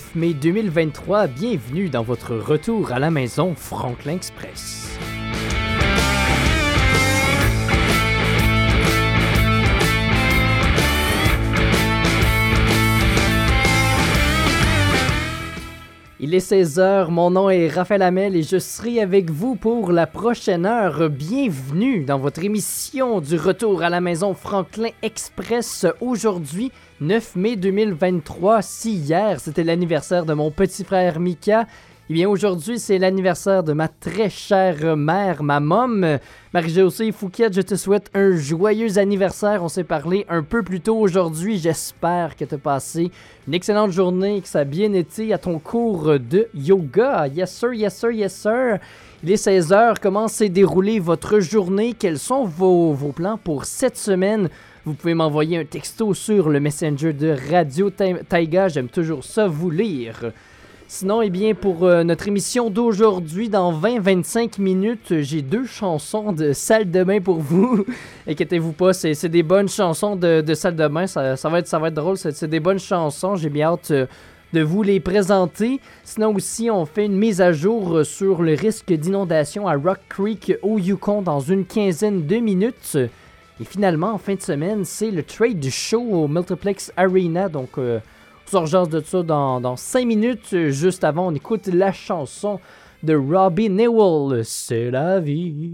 9 mai 2023, bienvenue dans votre retour à la maison Franklin Express. Il est 16h, mon nom est Raphaël Hamel et je serai avec vous pour la prochaine heure. Bienvenue dans votre émission du retour à la maison Franklin Express aujourd'hui, 9 mai 2023. Si hier c'était l'anniversaire de mon petit frère Mika, eh bien, aujourd'hui, c'est l'anniversaire de ma très chère mère, ma mom. Marie-Josée Fouquet, je te souhaite un joyeux anniversaire. On s'est parlé un peu plus tôt aujourd'hui. J'espère que tu as passé une excellente journée, que ça a bien été à ton cours de yoga. Yes, sir, yes, sir, yes, sir. Il est 16h. Comment s'est déroulée votre journée? Quels sont vos, vos plans pour cette semaine? Vous pouvez m'envoyer un texto sur le messenger de Radio Taiga. J'aime toujours ça vous lire. Sinon, eh bien, pour euh, notre émission d'aujourd'hui, dans 20-25 minutes, j'ai deux chansons de salle de bain pour vous. Inquiétez-vous pas, c'est des bonnes chansons de, salle de bain. Ça, va, être, ça va être drôle. C'est des bonnes chansons. J'ai bien hâte euh, de vous les présenter. Sinon aussi, on fait une mise à jour euh, sur le risque d'inondation à Rock Creek au Yukon dans une quinzaine de minutes. Et finalement, en fin de semaine, c'est le trade show au Multiplex Arena. Donc, urgences de ça dans, dans 5 minutes. Juste avant, on écoute la chanson de Robbie Newell. C'est la vie.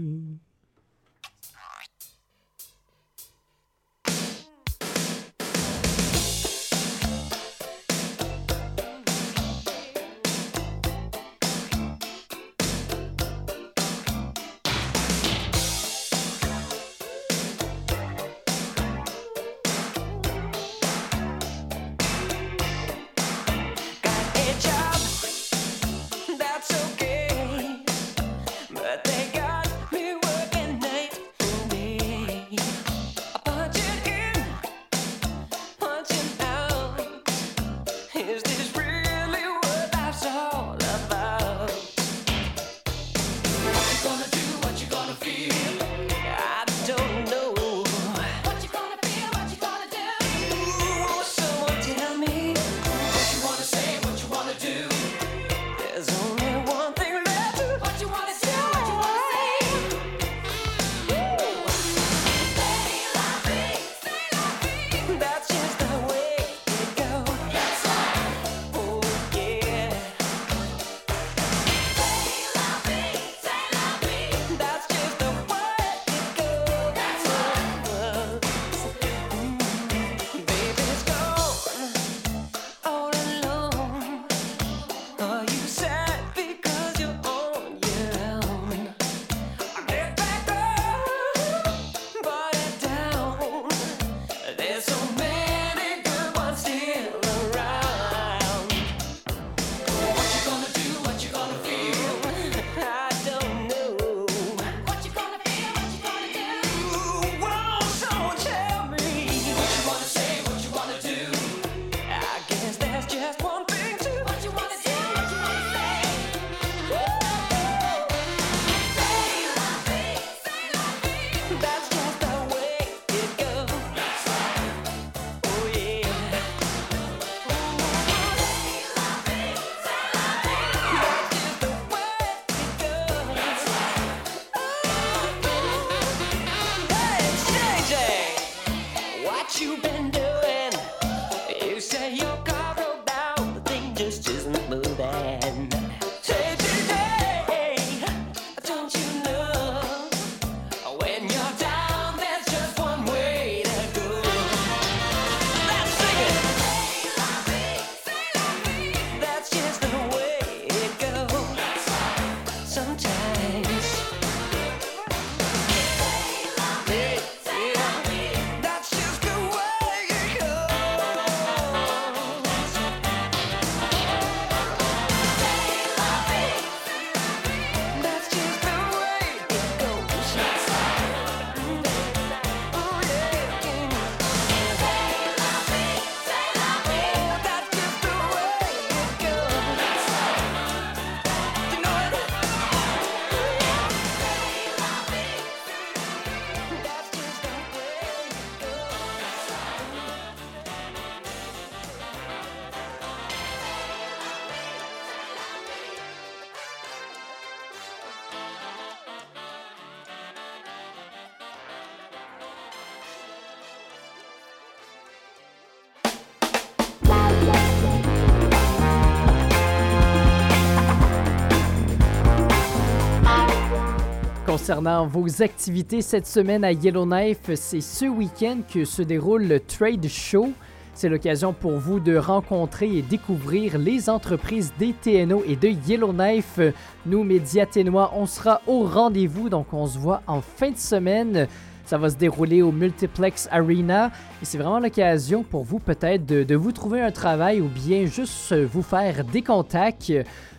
Concernant vos activités cette semaine à Yellowknife, c'est ce week-end que se déroule le Trade Show. C'est l'occasion pour vous de rencontrer et découvrir les entreprises des TNO et de Yellowknife. Nous, médias ténois, on sera au rendez-vous, donc on se voit en fin de semaine. Ça va se dérouler au Multiplex Arena et c'est vraiment l'occasion pour vous peut-être de, vous trouver un travail ou bien juste vous faire des contacts.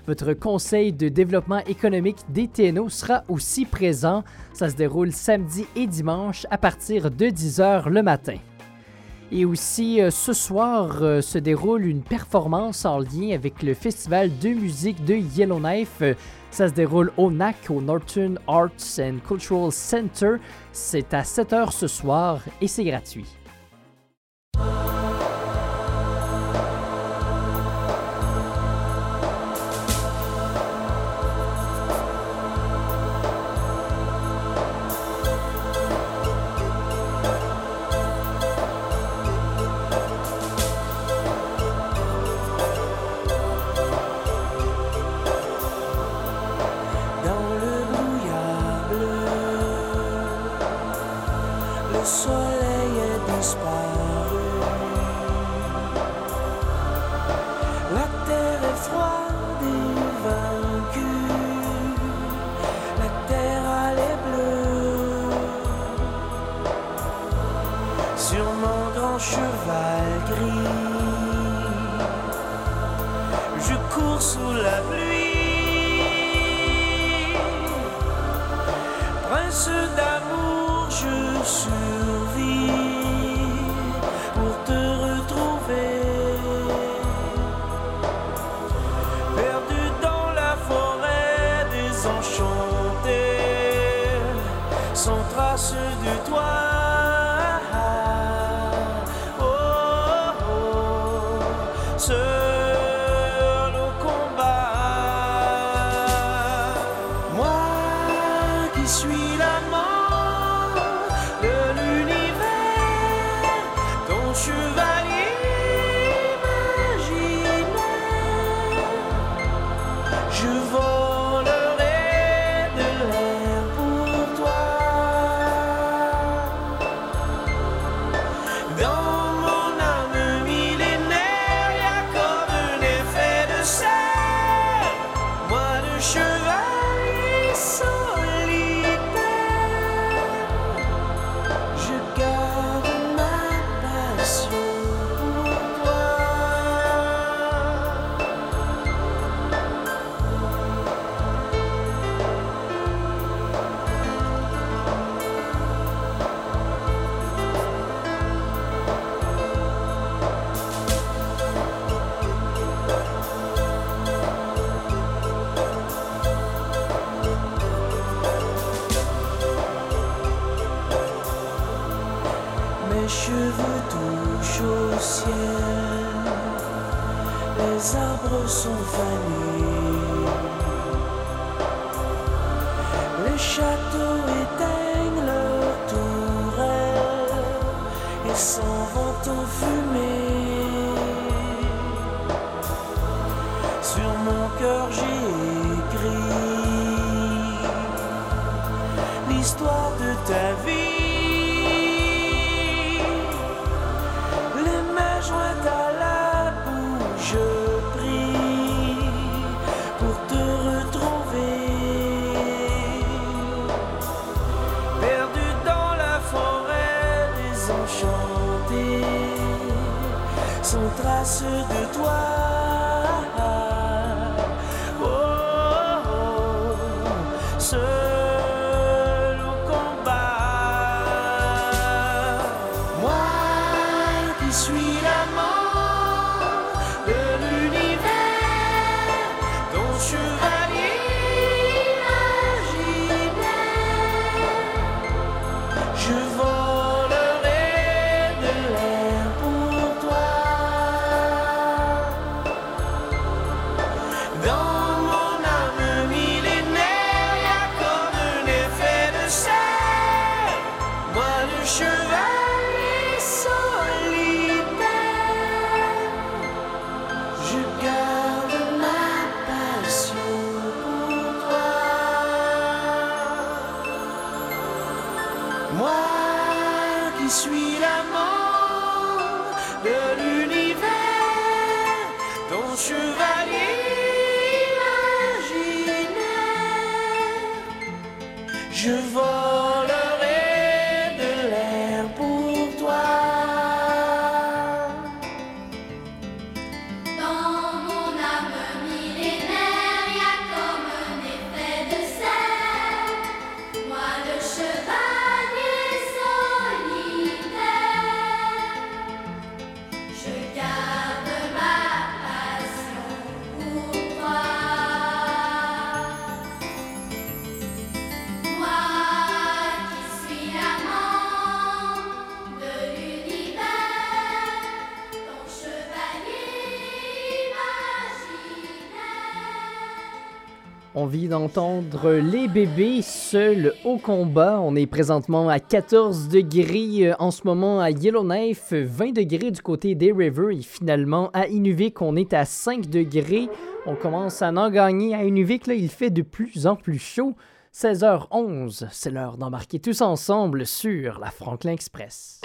Votre conseil de développement économique des TNO sera aussi présent. Ça se déroule samedi et dimanche à partir de 10h le matin. Et aussi, euh, ce soir euh, se déroule une performance en lien avec le Festival de musique de Yellowknife. Ça se déroule au NAC, au Northern Arts and Cultural Center. C'est à 7h ce soir et c'est gratuit. l'histoire de ta vie. Les mains jointes à la bouche, je prie pour te retrouver. Perdu dans la forêt désenchantée, sans trace de vient d'entendre les bébés seuls au combat. On est présentement à 14 degrés euh, en ce moment à Yellowknife, 20 degrés du côté des Rivers et finalement à Inuvik on est à 5 degrés. On commence à en gagner à Inuvik, là il fait de plus en plus chaud. 16h11, c'est l'heure d'embarquer tous ensemble sur la Franklin Express.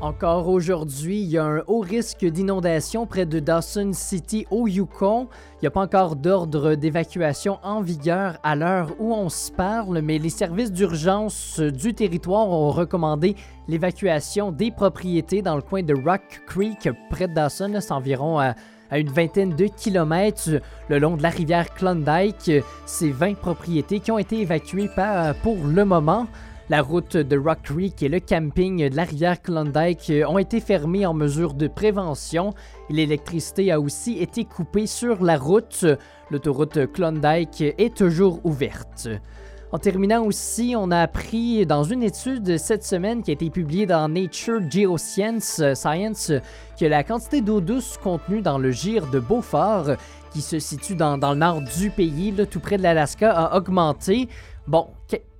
Encore aujourd'hui, il y a un haut risque d'inondation près de Dawson City au Yukon. Il n'y a pas encore d'ordre d'évacuation en vigueur à l'heure où on se parle, mais les services d'urgence du territoire ont recommandé l'évacuation des propriétés dans le coin de Rock Creek près de Dawson. C'est environ à, à une vingtaine de kilomètres le long de la rivière Klondike. C'est 20 propriétés qui ont été évacuées pour le moment. La route de Rock Creek et le camping de la rivière Klondike euh, ont été fermés en mesure de prévention. L'électricité a aussi été coupée sur la route. L'autoroute Klondike est toujours ouverte. En terminant aussi, on a appris dans une étude cette semaine qui a été publiée dans Nature Geoscience Science que la quantité d'eau douce contenue dans le gire de Beaufort, qui se situe dans, le nord du pays, tout près de l'Alaska, a augmenté. Bon,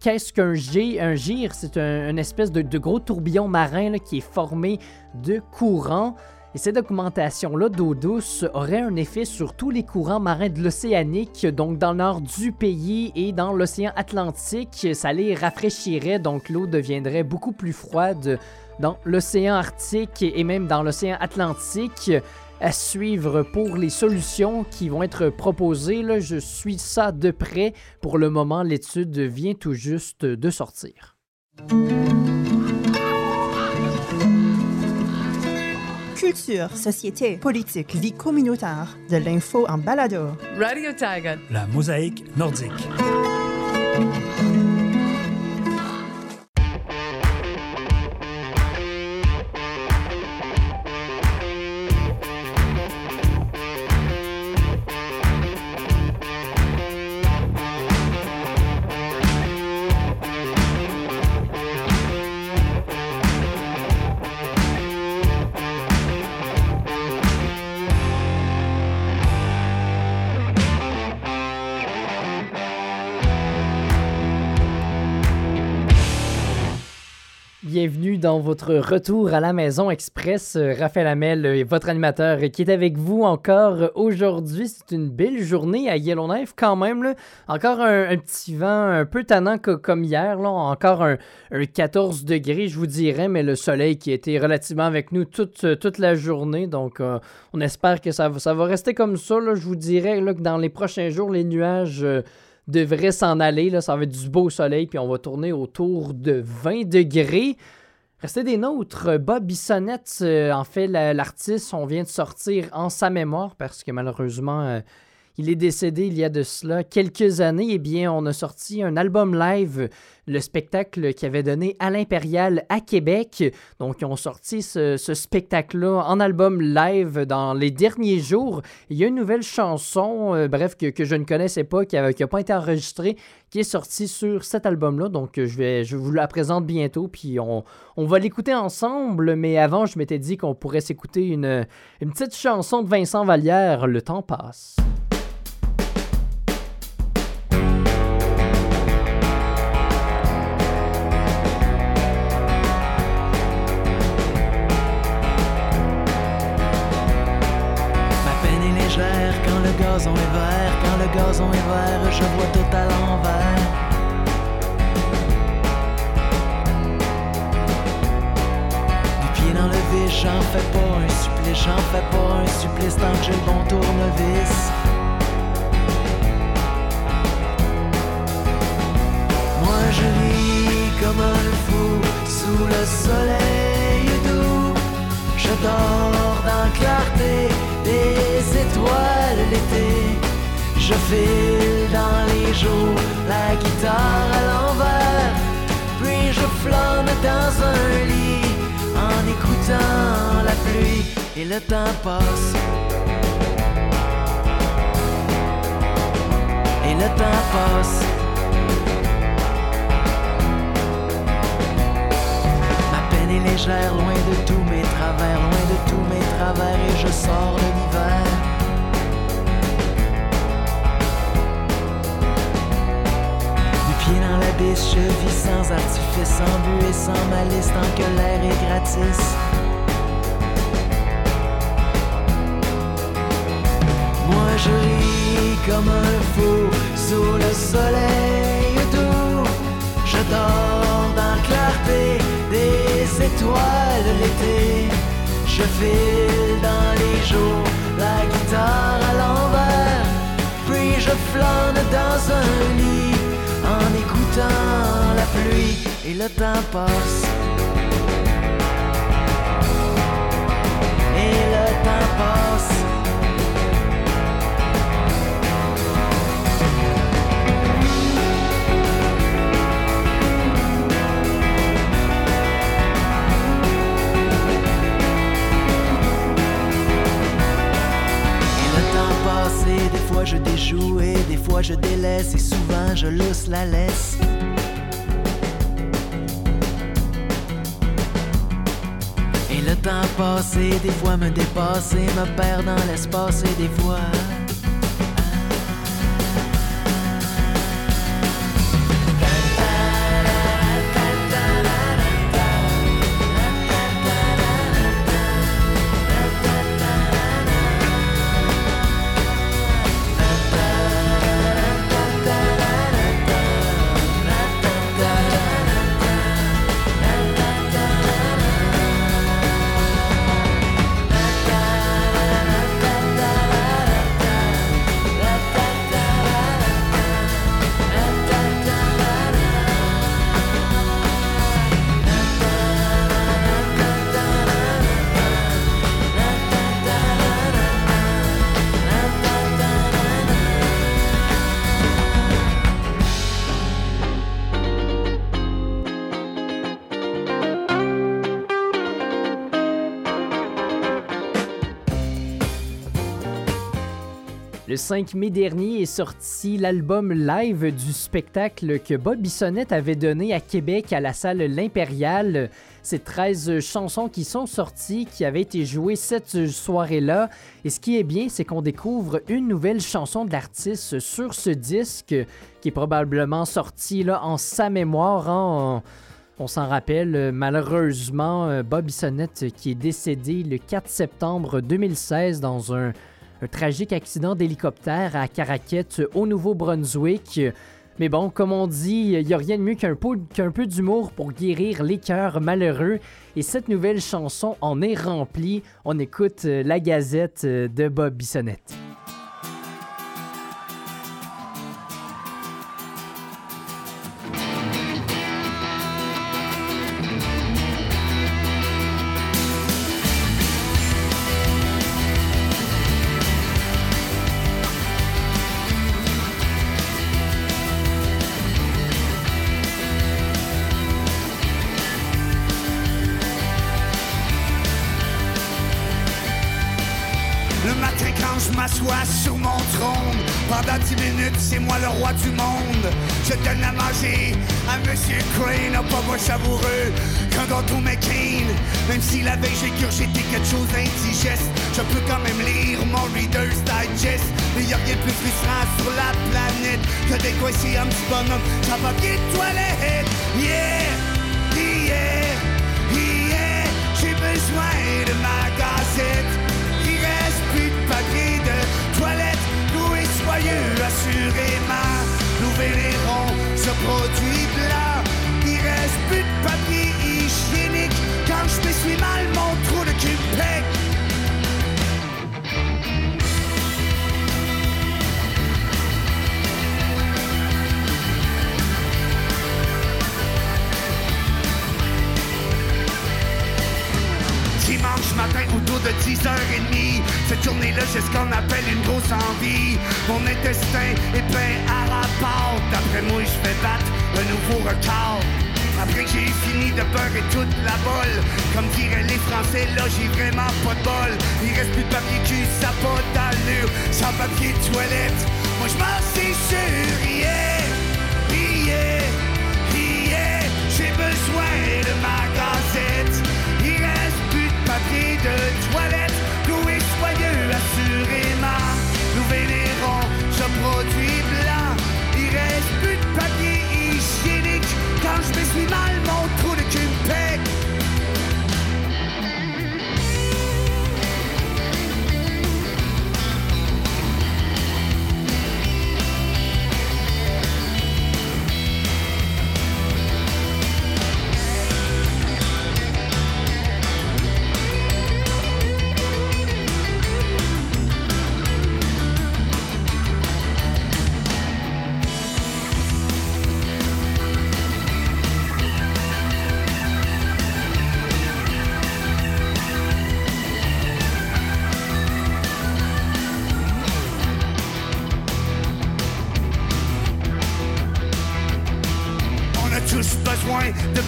qu'est-ce qu'un gire? Un gire, c'est un, une espèce de, gros tourbillon marin qui est formé de courants. Et cette augmentation-là d'eau douce aurait un effet sur tous les courants marins de l'océanique, donc dans le nord du pays et dans l'océan Atlantique. Ça les rafraîchirait, donc l'eau deviendrait beaucoup plus froide dans l'océan Arctique et même dans l'océan Atlantique. À suivre pour les solutions qui vont être proposées, là, je suis ça de près. Pour le moment, l'étude vient tout juste de sortir. Culture, société, politique, vie communautaire, de l'info en balado. Radio Tiger. La mosaïque nordique. Bienvenue dans votre retour à la maison express. Euh, Raphaël Hamel est votre animateur qui est avec vous encore aujourd'hui. C'est une belle journée à Yellowknife quand même. Encore un, petit vent un peu tannant co- comme hier. Encore un, un 14 degrés, je vous dirais, mais le soleil qui était relativement avec nous toute, euh, toute la journée. Donc, euh, on espère que ça, va- ça va rester comme ça. Je vous dirais là, que dans les prochains jours, les nuages... devrait s'en aller. Là, ça va être du beau soleil, puis on va tourner autour de 20 degrés. Restez des nôtres. Bob Bissonnette, euh, en fait, la- l'artiste, on vient de sortir en sa mémoire parce que malheureusement, euh, il est décédé il y a de cela quelques années. Eh bien, on a sorti un album live, le spectacle qui avait donné à l'Impérial à Québec. Donc, ils ont sorti ce, spectacle-là en album live dans les derniers jours. Il y a une nouvelle chanson, euh, bref, que, je ne connaissais pas, qui n'a pas été enregistrée, qui est sortie sur cet album-là. Donc, je, vais, je vous la présente bientôt, puis on, on va l'écouter ensemble. Mais avant, je m'étais dit qu'on pourrait s'écouter une, une petite chanson de Vincent Vallière, Le temps passe. Je vois tout à l'envers. Du pied dans le vide, j'en fais pas un supplice, j'en fais pas un supplice tant que j'ai le bon tournevis. Moi je lis comme un fou sous le soleil doux. Je dors dans la clarté des étoiles l'été. Je file dans les jours, la guitare à l'envers. Puis je flâne dans un lit en écoutant la pluie et le temps passe. Et le temps passe. Ma peine est légère, loin de tous mes travers, loin de tous mes travers, et je sors de l'hiver. Je vis sans artifice, sans but et sans malice, tant que l'air est gratis. Moi je ris comme un fou sous le soleil doux. Je dors dans la clarté des étoiles l'été. Je file dans les jours, la guitare à l'envers. Puis je flâne dans un lit écoutant la pluie et le temps passe. Et le temps passe. Et le temps passe et des fois je déjoue et des fois je délaisse et souvent je lousse la laisse. Le temps passe et des fois me dépasse et me perd dans l'espace et des fois... Le 5 mai dernier est sorti l'album live du spectacle que Bob Bissonnette avait donné à Québec à la salle L'Impériale. C'est 13 chansons qui sont sorties, qui avaient été jouées cette soirée-là. Et ce qui est bien, c'est qu'on découvre une nouvelle chanson de l'artiste sur ce disque qui est probablement sorti là, en sa mémoire. hein. On s'en rappelle, malheureusement, Bob Bissonnette qui est décédé le 4 septembre 2016 dans un, un tragique accident d'hélicoptère à Caraquette, au Nouveau-Brunswick. Mais bon, comme on dit, il n'y a rien de mieux qu'un peu, qu'un peu d'humour pour guérir les cœurs malheureux. Et cette nouvelle chanson en est remplie. On écoute euh, la gazette euh, de Bob Bissonnette.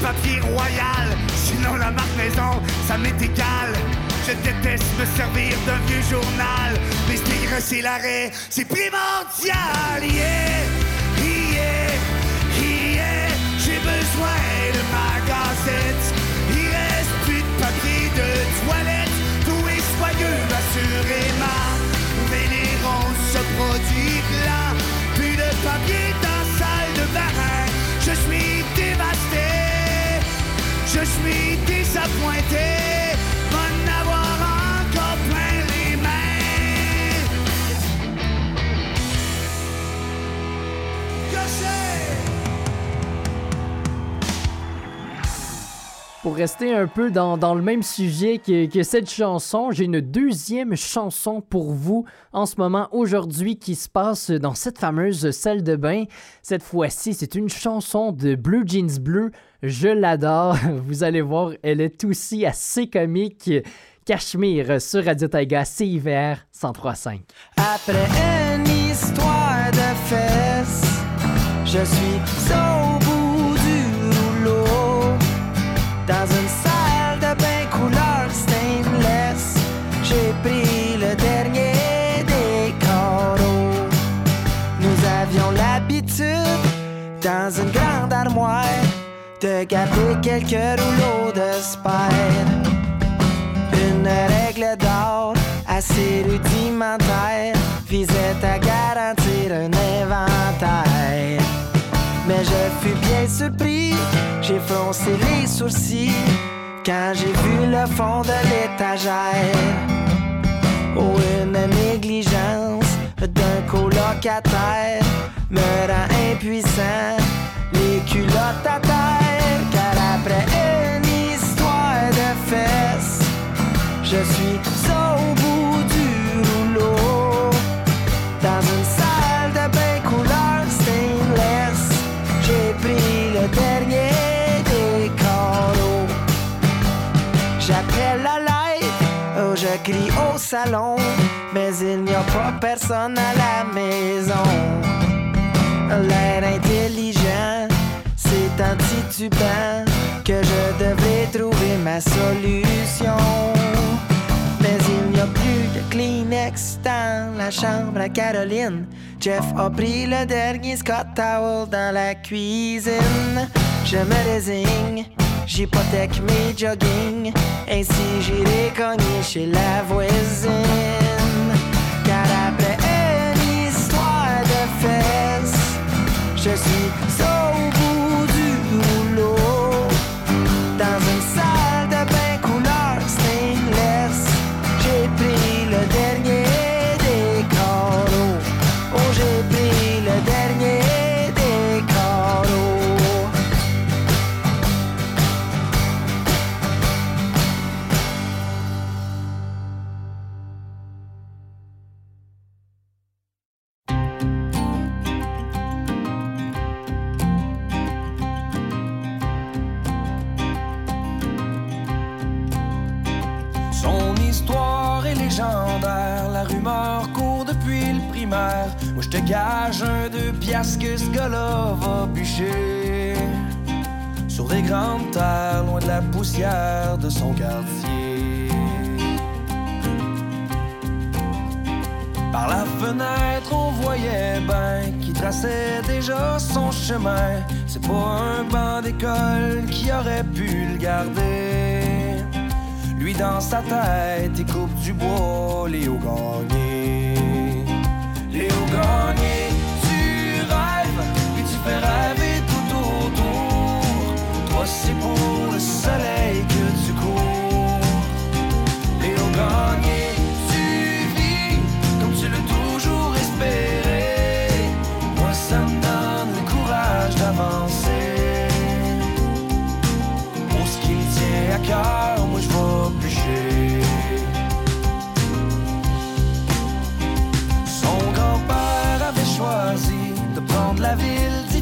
Papier royal. Sinon, la marque maison, ça m'est égal. Je déteste me servir d'un vieux journal. Mais je c'est l'arrêt, c'est primordial. Yeah, yeah, yeah. J'ai besoin de ma gazette. Il reste plus de papier de toilette. Tout est soyeux, assurément. Vénérons ce produit blanc. Plus de papier suis désappointé, Pour rester un peu dans, le même sujet que, que cette chanson, j'ai une deuxième chanson pour vous en ce moment, aujourd'hui, qui se passe dans cette fameuse salle de bain. Cette fois-ci, c'est une chanson de Blue Jeans Bleu. Je l'adore. Vous allez voir, elle est aussi assez comique. Cachemire sur Radio Taiga, CIVR 103.5. Après une histoire de fesses, je suis de garder quelques rouleaux de spire. Une règle d'or assez rudimentaire visait à garantir un inventaire. Mais je fus bien surpris, j'ai froncé les sourcils quand j'ai vu le fond de l'étagère. Oh, une négligence d'un colocataire me rend impuissant, les culottes à terre, car après une histoire de fesses, je suis au bout du rouleau. Dans une salle de bain couleur stainless, j'ai pris le dernier des carreaux. J'appelle la light, oh, je crie au salon, mais il n'y a pas personne à la maison. L'air en titubant que je devrais trouver ma solution. Mais il n'y a plus de Kleenex dans la chambre à Caroline. Jeff a pris le dernier Scott Towel dans la cuisine. Je me résigne, j'hypothèque mes jogging. Ainsi j'irai cogner chez la voisine. Car après une histoire de fesses, je suis que ce gars-là va bûcher. Sur des grandes terres, loin de la poussière de son quartier. Par la fenêtre, on voyait ben qui traçait déjà son chemin. C'est pas un banc d'école qui aurait pu le garder. Lui dans sa tête, il coupe du bois, Léo Gagné.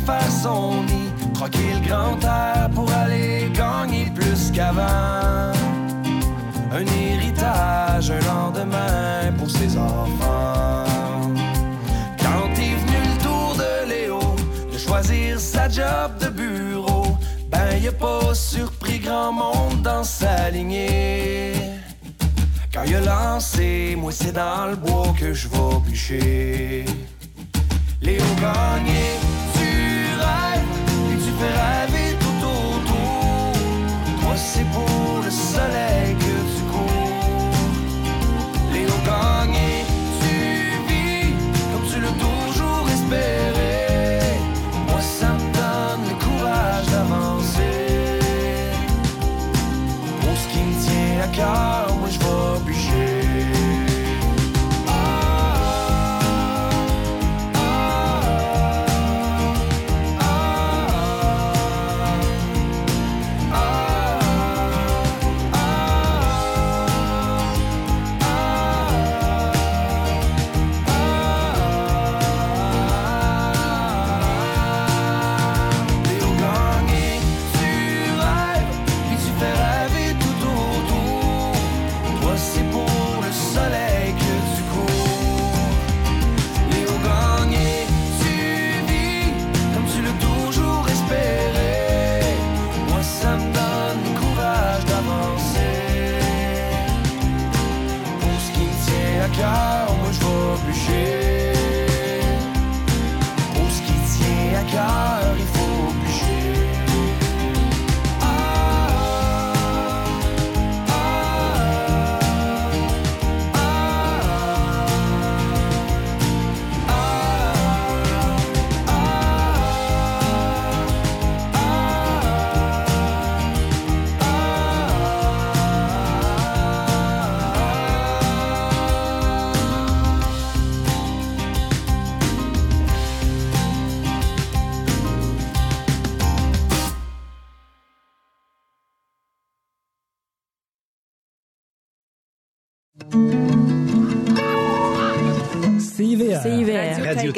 Faire son nid, troquer le grand air pour aller gagner plus qu'avant. Un héritage, un lendemain pour ses enfants. Quand est venu le tour de Léo de choisir sa job de bureau, ben y a pas surpris grand monde dans sa lignée. Quand il a lancé, moi c'est dans le bois que je vais bûcher. Léo Gagné, et tu fais rêver tout autour. Toi c'est pour le soleil que tu cours. Léo Gagné, tu vis comme tu l'as toujours espéré. Moi ça me donne le courage d'avancer. Pour ce qui tient à cœur,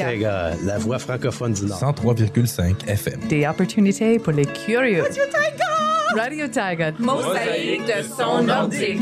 La voix francophone du Nord. 103,5 FM. Des opportunités pour les curieux. Radio Tiger! Radio Tiger. Mosaïque de son nordique.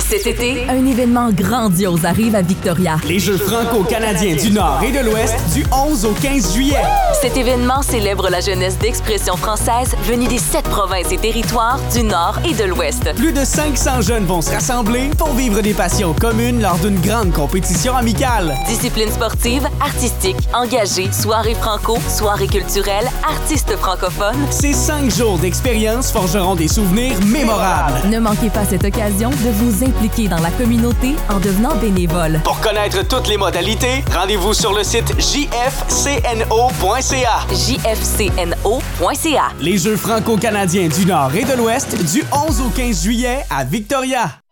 Cet été, un événement grandiose arrive à Victoria. Les Jeux franco-canadiens du Nord et de l'Ouest du 11 au 15 juillet. Cet événement célèbre la jeunesse d'expression française venue des sept provinces et territoires du Nord et de l'Ouest. Plus de 500 jeunes vont se rassembler pour vivre des passions communes lors d'une grande compétition amicale. Disciplines sportives, artistiques, engagées, soirées franco, soirées culturelles, artistes francophones. Ces cinq jours d'expérience forgeront des souvenirs mémorables. Ne manquez pas cette occasion de vous impliquer dans la communauté en devenant bénévole. Pour connaître toutes les modalités, rendez-vous sur le site jfcno.ca. jfcno.ca. Les Jeux franco-canadiens du Nord et de l'Ouest du 11 au 15 juillet à Victoria.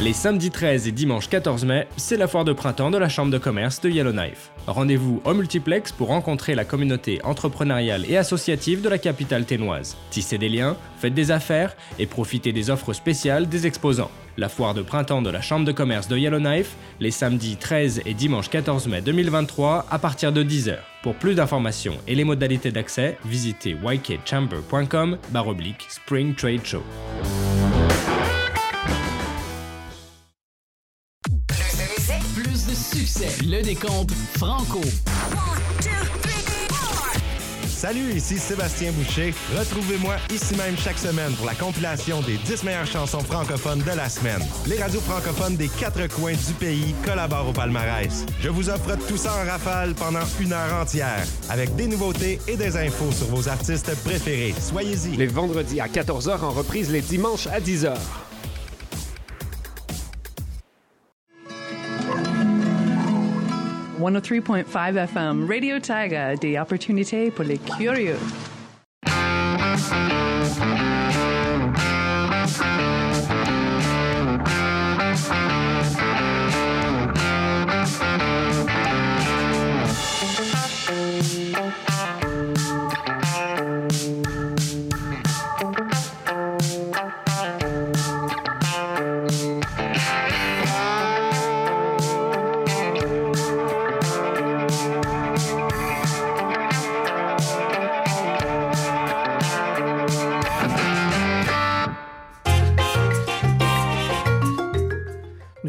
Les samedis 13 et dimanche 14 mai, c'est la foire de printemps de la Chambre de commerce de Yellowknife. Rendez-vous au multiplex pour rencontrer la communauté entrepreneuriale et associative de la capitale ténoise. Tissez des liens, faites des affaires et profitez des offres spéciales des exposants. La foire de printemps de la Chambre de commerce de Yellowknife, les samedis 13 et dimanche 14 mai 2023 à partir de 10h. Pour plus d'informations et les modalités d'accès, visitez ykchamber.com Spring Trade Show. plus de succès. Le décompte Franco. Salut, ici Sébastien Boucher. Retrouvez-moi ici même chaque semaine pour la compilation des 10 meilleures chansons francophones de la semaine. Les radios francophones des quatre coins du pays collaborent au palmarès. Je vous offre tout ça en rafale pendant une heure entière, avec des nouveautés et des infos sur vos artistes préférés. Soyez-y. Les vendredis à 14h en reprise les dimanches à 10h. « 103.5 FM, Radio Taga, des opportunités pour les curieux.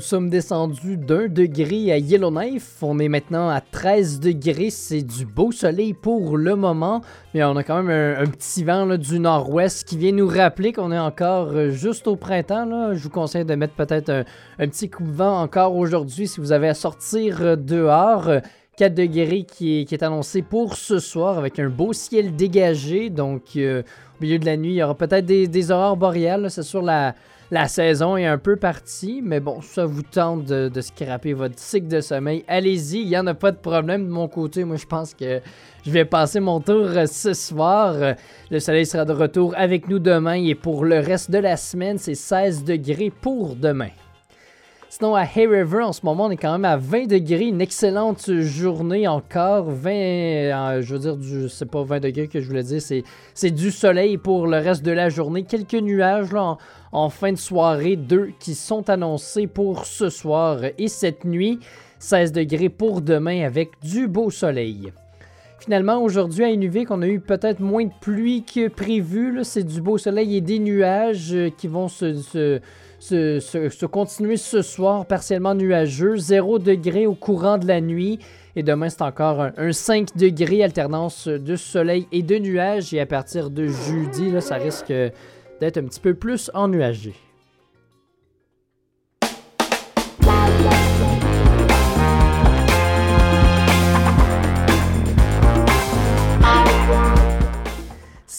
Sommes descendus d'un degré à Yellowknife. On est maintenant à 13 degrés. C'est du beau soleil pour le moment. Mais on a quand même un, petit vent du nord-ouest qui vient nous rappeler qu'on est encore euh, juste au printemps. Je vous conseille de mettre peut-être un, petit coup de vent encore aujourd'hui si vous avez à sortir euh, dehors. Euh, 4 degrés qui est, annoncé pour ce soir avec un beau ciel dégagé. Donc, euh, au milieu de la nuit, il y aura peut-être des, des aurores boréales. C'est sûr, la, la saison est un peu partie. Mais bon, ça vous tente de, scraper votre cycle de sommeil. Allez-y, il n'y en a pas de problème de mon côté. Moi, je pense que je vais passer mon tour euh, ce soir. Le soleil sera de retour avec nous demain. Et pour le reste de la semaine, c'est 16 degrés pour demain. Sinon, à Hay River, en ce moment, on est quand même à 20 degrés. Une excellente journée encore. 20, euh, je veux dire, du, c'est pas 20 degrés que je voulais dire, c'est, c'est du soleil pour le reste de la journée. Quelques nuages là, en, fin de soirée, deux qui sont annoncés pour ce soir et cette nuit. 16 degrés pour demain avec du beau soleil. Finalement, aujourd'hui à Inuvik, on a eu peut-être moins de pluie que prévu. là. C'est du beau soleil et des nuages euh, qui vont se, se- continuer ce soir, partiellement nuageux. 0 degré au courant de la nuit. Et demain, c'est encore un, un 5 degrés, alternance de soleil et de nuages. Et à partir de jeudi, là, ça risque d'être un petit peu plus ennuagé. «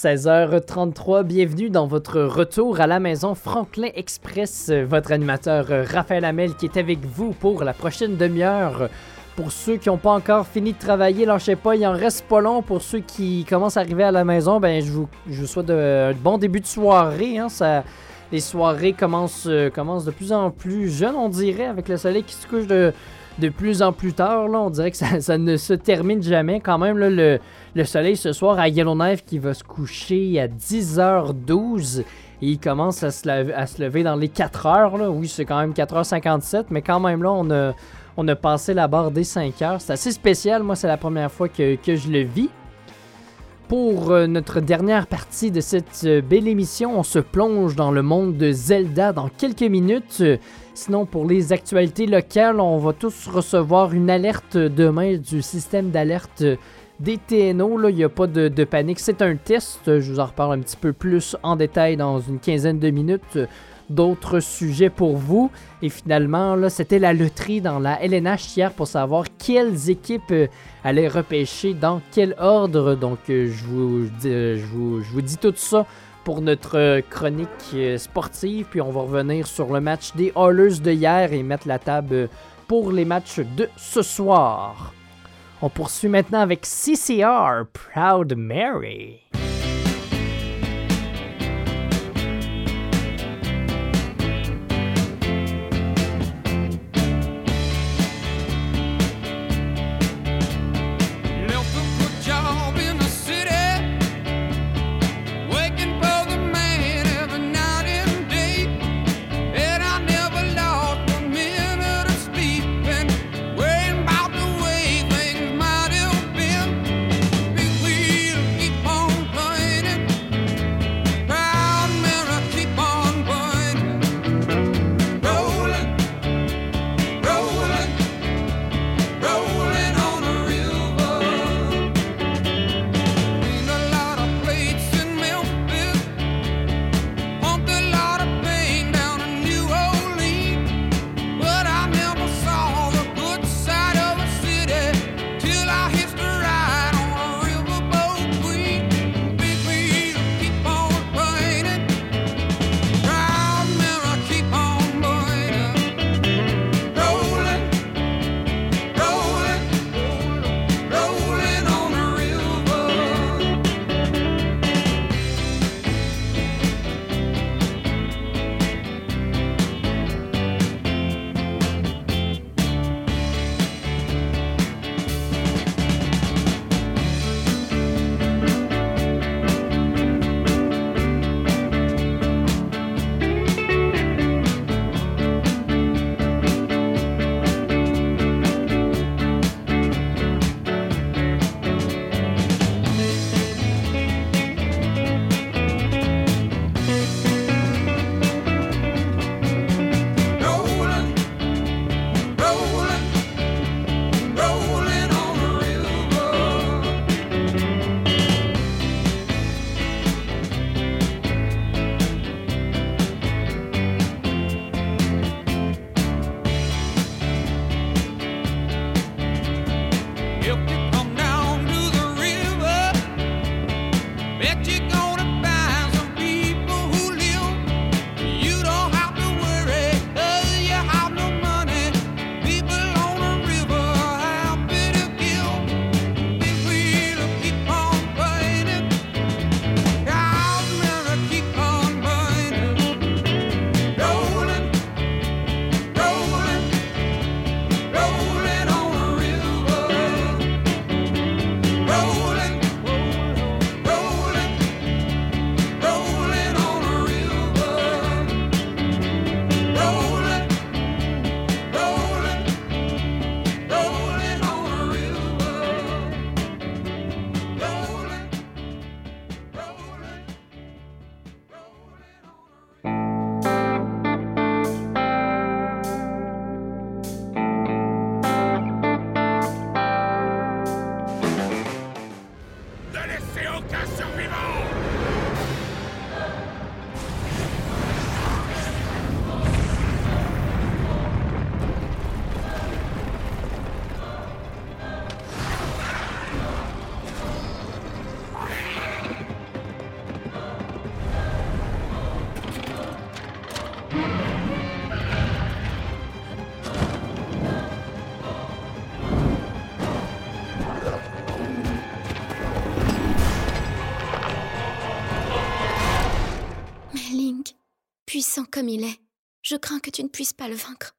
16h33, bienvenue dans votre retour à la maison Franklin Express, votre animateur euh, Raphaël Hamel qui est avec vous pour la prochaine demi-heure. Pour ceux qui n'ont pas encore fini de travailler, lâchez pas, il en reste pas long. Pour ceux qui commencent à arriver à la maison, ben je vous, souhaite un bon début de soirée. hein. Ça, les soirées commencent, euh, commencent de plus en plus jeunes, on dirait, avec le soleil qui se couche de, de plus en plus tard. Là, on dirait que ça, ne se termine jamais. Quand même, le, le soleil ce soir à Yellowknife qui va se coucher à 10h12 et il commence à se, lever, dans les 4 heures. Là. Oui, c'est quand même 4h57, mais quand même là, on a, passé la barre des 5 heures. C'est assez spécial. Moi, c'est la première fois que, que je le vis. Pour euh, notre dernière partie de cette euh, belle émission, on se plonge dans le monde de Zelda dans quelques minutes. Sinon, pour les actualités locales, on va tous recevoir une alerte demain du système d'alerte des TNO. Il n'y a pas de, panique. C'est un test. Je vous en reparle un petit peu plus en détail dans une quinzaine de minutes. D'autres sujets pour vous. Et finalement, là, c'était la loterie dans la LNH hier pour savoir quelles équipes euh, allaient repêcher dans quel ordre. Donc, euh, je, vous, dis- euh, je, vous, je vous dis tout ça pour notre euh, chronique euh, sportive. Puis on va revenir sur le match des Oilers de hier et mettre la table euh, pour les matchs de ce soir. On poursuit maintenant avec CCR, Proud Mary. Il est, je crains que tu ne puisses pas le vaincre.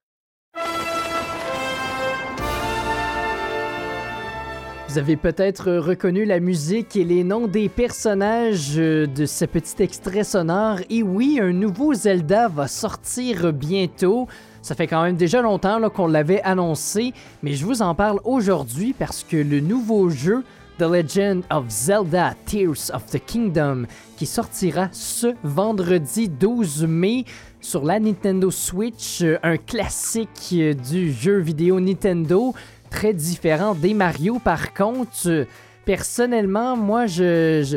Vous avez peut-être reconnu la musique et les noms des personnages euh, de ce petit extrait sonore. Et oui, un nouveau Zelda va sortir bientôt. Ça fait quand même déjà longtemps qu'on l'avait annoncé, mais je vous en parle aujourd'hui parce que le nouveau jeu The Legend of Zelda Tears of the Kingdom qui sortira ce vendredi 12 mai sur la Nintendo Switch, euh, un classique euh, du jeu vidéo Nintendo, très différent des Mario par contre. Personnellement, moi, je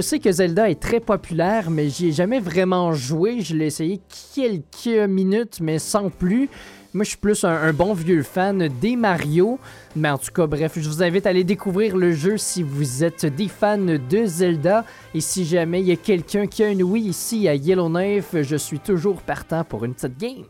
sais que Zelda est très populaire, mais j'y ai jamais vraiment joué. Je l'ai essayé quelques minutes, mais sans plus. Moi, je suis plus un, bon vieux fan des Mario. Mais en tout cas, bref, je vous invite à aller découvrir le jeu si vous êtes des fans de Zelda. Et si jamais il y a quelqu'un qui a une Wii ici à Yellowknife, je suis toujours partant pour une petite game.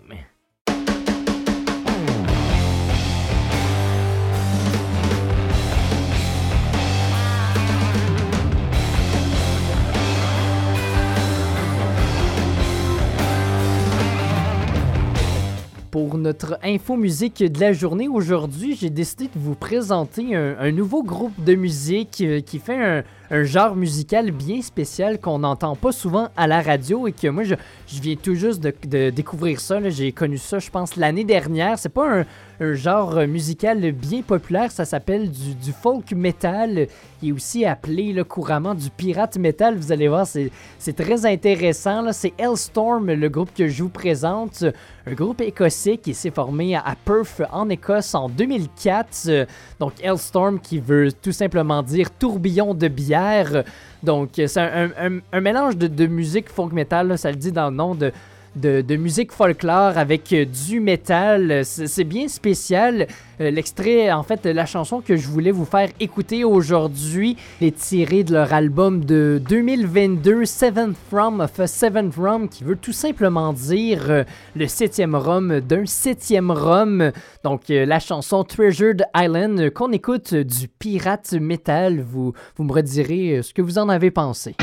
Pour notre info musique de la journée aujourd'hui, j'ai décidé de vous présenter un, nouveau groupe de musique euh, qui fait un, genre musical bien spécial qu'on n'entend pas souvent à la radio et que moi je, viens tout juste de, de découvrir ça. J'ai connu ça, je pense, l'année dernière. C'est pas un, un genre musical bien populaire, ça s'appelle du, folk metal. Il est aussi appelé couramment du pirate metal. Vous allez voir, c'est très intéressant. C'est Hellstorm, le groupe que je vous présente. Un groupe écossais qui s'est formé à Perth en Écosse en 2004. Euh, Donc Hellstorm qui veut tout simplement dire tourbillon de bière. Donc c'est un, mélange de, musique folk metal, ça le dit dans le nom de, de, musique folklore avec euh, du métal. C'est bien spécial. Euh, L'extrait, en fait, la chanson que je voulais vous faire écouter aujourd'hui est tirée de leur album de 2022, Seventh From of a Seventh Rum, qui veut tout simplement dire euh, le septième rhum d'un septième rhum. Donc, la chanson Treasured Island qu'on écoute du pirate metal. Vous, vous me redirez ce que vous en avez pensé.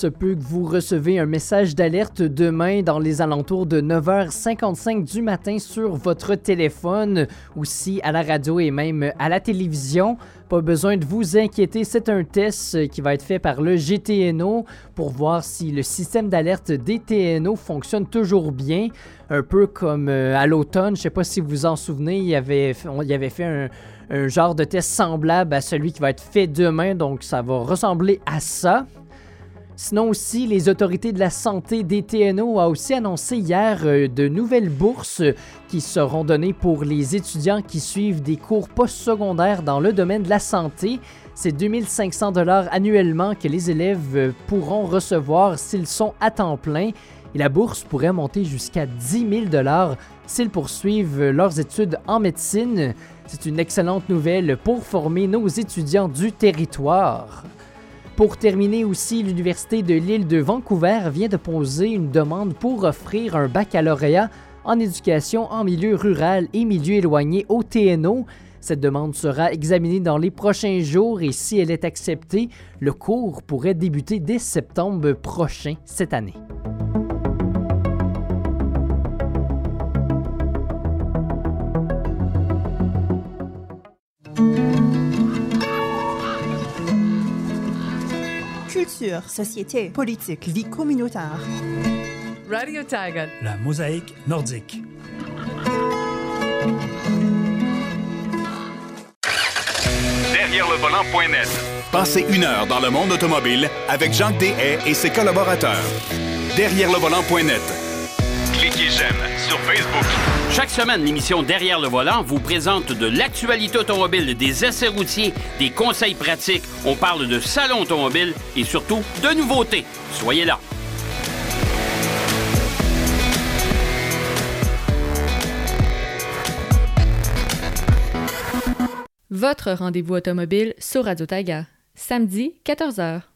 Se peut que vous recevez un message d'alerte demain dans les alentours de 9h55 du matin sur votre téléphone, aussi à la radio et même à la télévision. Pas besoin de vous inquiéter, c'est un test qui va être fait par le GTNO pour voir si le système d'alerte des TNO fonctionne toujours bien. Un peu comme euh, à l'automne, je sais pas si vous vous en souvenez, il y avait, fait un genre de test semblable à celui qui va être fait demain, donc ça va ressembler à ça. Sinon aussi, les autorités de la santé des TNO a aussi annoncé hier euh, de nouvelles bourses qui seront données pour les étudiants qui suivent des cours postsecondaires dans le domaine de la santé. C'est 2500 dollars annuellement que les élèves euh, pourront recevoir s'ils sont à temps plein. Et la bourse pourrait monter jusqu'à 10 000 dollars s'ils poursuivent leurs études en médecine. C'est une excellente nouvelle pour former nos étudiants du territoire. Pour terminer aussi, l'Université de l'île de Vancouver vient de poser une demande pour offrir un baccalauréat en éducation en milieu rural et milieu éloigné au TNO. Cette demande sera examinée dans les prochains jours et si elle est acceptée, le cours pourrait débuter dès septembre prochain cette année. Culture, société, politique, vie communautaire. Radio Tiger. La mosaïque nordique. Derrière le volant.net. Passez une heure dans le monde automobile avec Jacques Dehaye et ses collaborateurs. Derrière le volant.net. J'aime sur Facebook. Chaque semaine, l'émission Derrière le volant vous présente de l'actualité automobile, des essais routiers, des conseils pratiques. On parle de salon automobile et surtout de nouveautés. Soyez là. Votre rendez-vous automobile sur Radio Taiga. Samedi, 14h.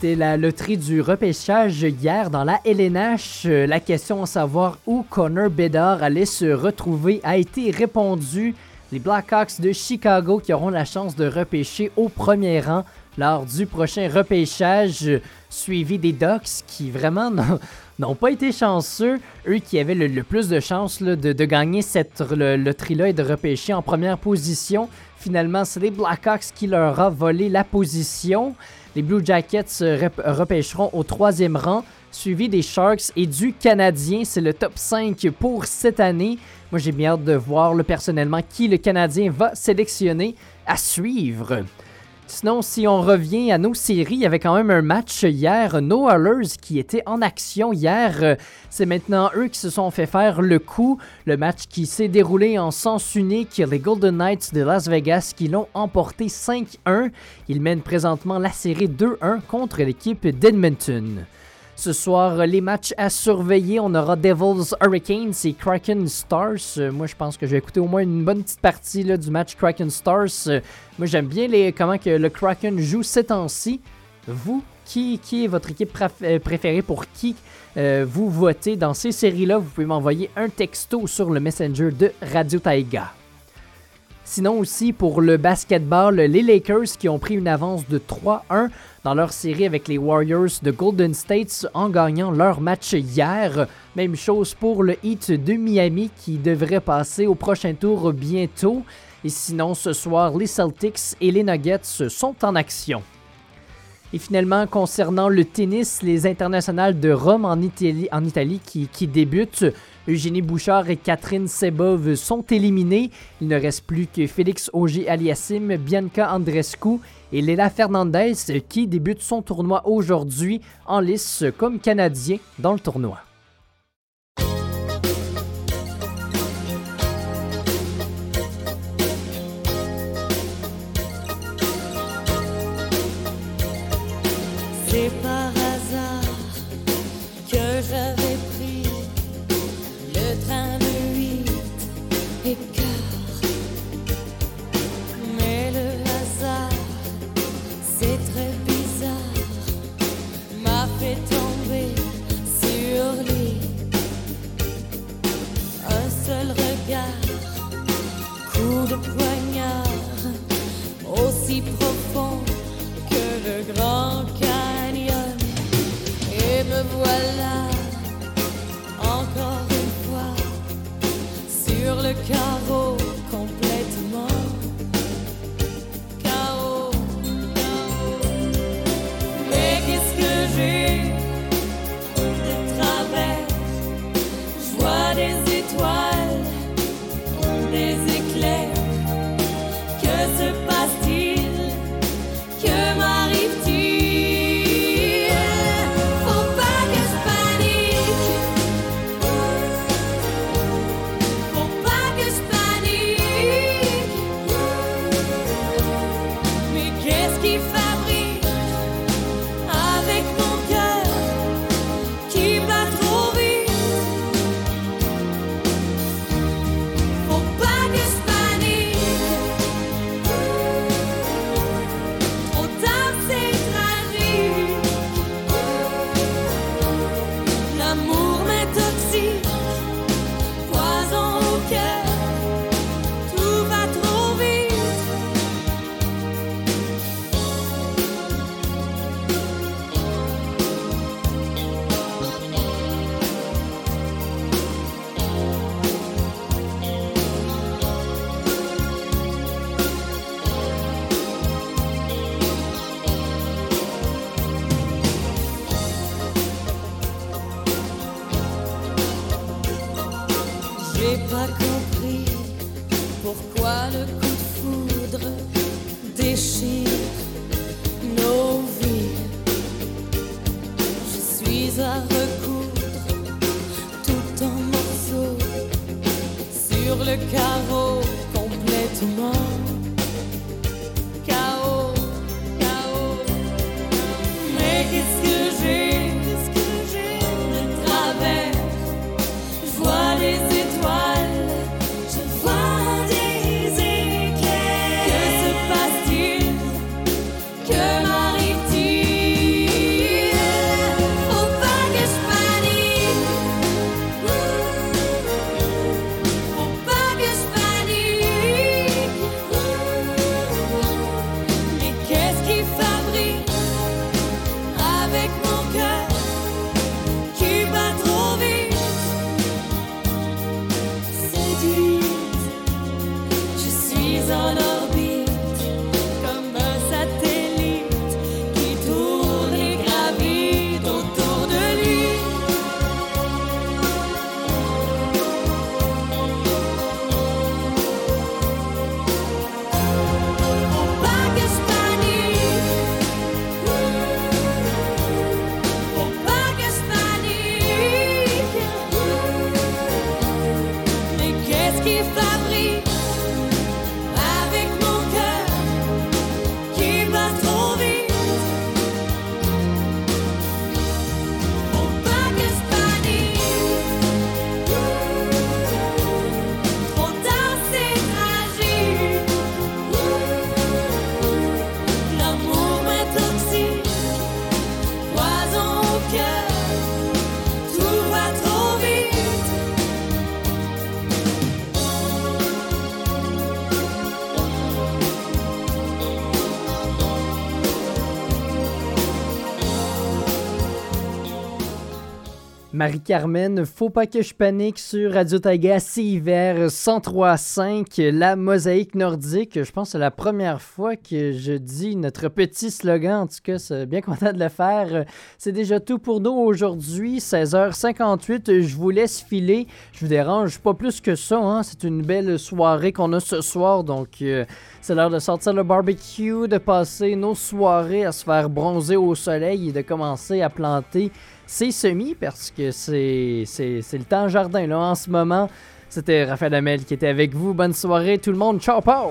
C'était la loterie du repêchage hier dans la LNH. Euh, La question à savoir où Connor Bedard allait se retrouver a été répondue. Les Blackhawks de Chicago qui auront la chance de repêcher au premier rang lors du prochain repêchage, suivi des Ducks qui vraiment n'ont- pas été chanceux. Eux qui avaient le, plus de chances de, gagner cette loterie-là et de repêcher en première position. Finalement, c'est les Blackhawks qui leur a volé la position. Les Blue Jackets repêcheront au troisième rang, suivi des Sharks et du Canadien. C'est le top 5 pour cette année. Moi, j'ai bien hâte de voir le personnellement qui le Canadien va sélectionner à suivre. Sinon, si on revient à nos séries, il y avait quand même un match hier. No Oilers qui était en action hier. Euh, C'est maintenant eux qui se sont fait faire le coup. Le match qui s'est déroulé en sens unique. Les Golden Knights de Las Vegas qui l'ont emporté 5-1. Ils mènent présentement la série 2-1 contre l'équipe d'Edmonton. Ce soir, les matchs à surveiller, on aura Devils Hurricanes et Kraken Stars. Euh, moi, je pense que je vais écouter au moins une bonne petite partie du match Kraken Stars. Euh, moi, j'aime bien les, comment que le Kraken joue ces temps-ci. Vous, qui, qui est votre équipe euh, préférée? Pour qui euh, vous votez dans ces séries-là? Vous pouvez m'envoyer un texto sur le Messenger de Radio Taiga. Sinon aussi pour le basketball, les Lakers qui ont pris une avance de 3-1 dans leur série avec les Warriors de Golden State en gagnant leur match hier. Même chose pour le Heat de Miami qui devrait passer au prochain tour bientôt. Et sinon ce soir, les Celtics et les Nuggets sont en action. Et finalement, concernant le tennis, les internationales de Rome en Italie, qui débutent, Eugénie Bouchard et Catherine Sebov sont éliminés. Il ne reste plus que Félix Auger-Aliassime, Bianca Andrescu et Léla Fernandez qui débutent son tournoi aujourd'hui en lice comme Canadien dans le tournoi. yeah. Marie-Carmen, faut pas que je panique sur Radio hiver 103.5, la mosaïque nordique. Je pense que c'est la première fois que je dis notre petit slogan. En tout cas, c'est bien content de le faire. C'est déjà tout pour nous aujourd'hui, 16h58. Je vous laisse filer. Je vous dérange pas plus que ça. hein. C'est une belle soirée qu'on a ce soir. Donc, euh, c'est l'heure de sortir le barbecue, de passer nos soirées à se faire bronzer au soleil et de commencer à planter ses semis parce que c'est c'est- c'est le temps jardin là en ce moment. C'était Raphaël Amel qui était avec vous. Bonne soirée tout le monde. Ciao, ciao!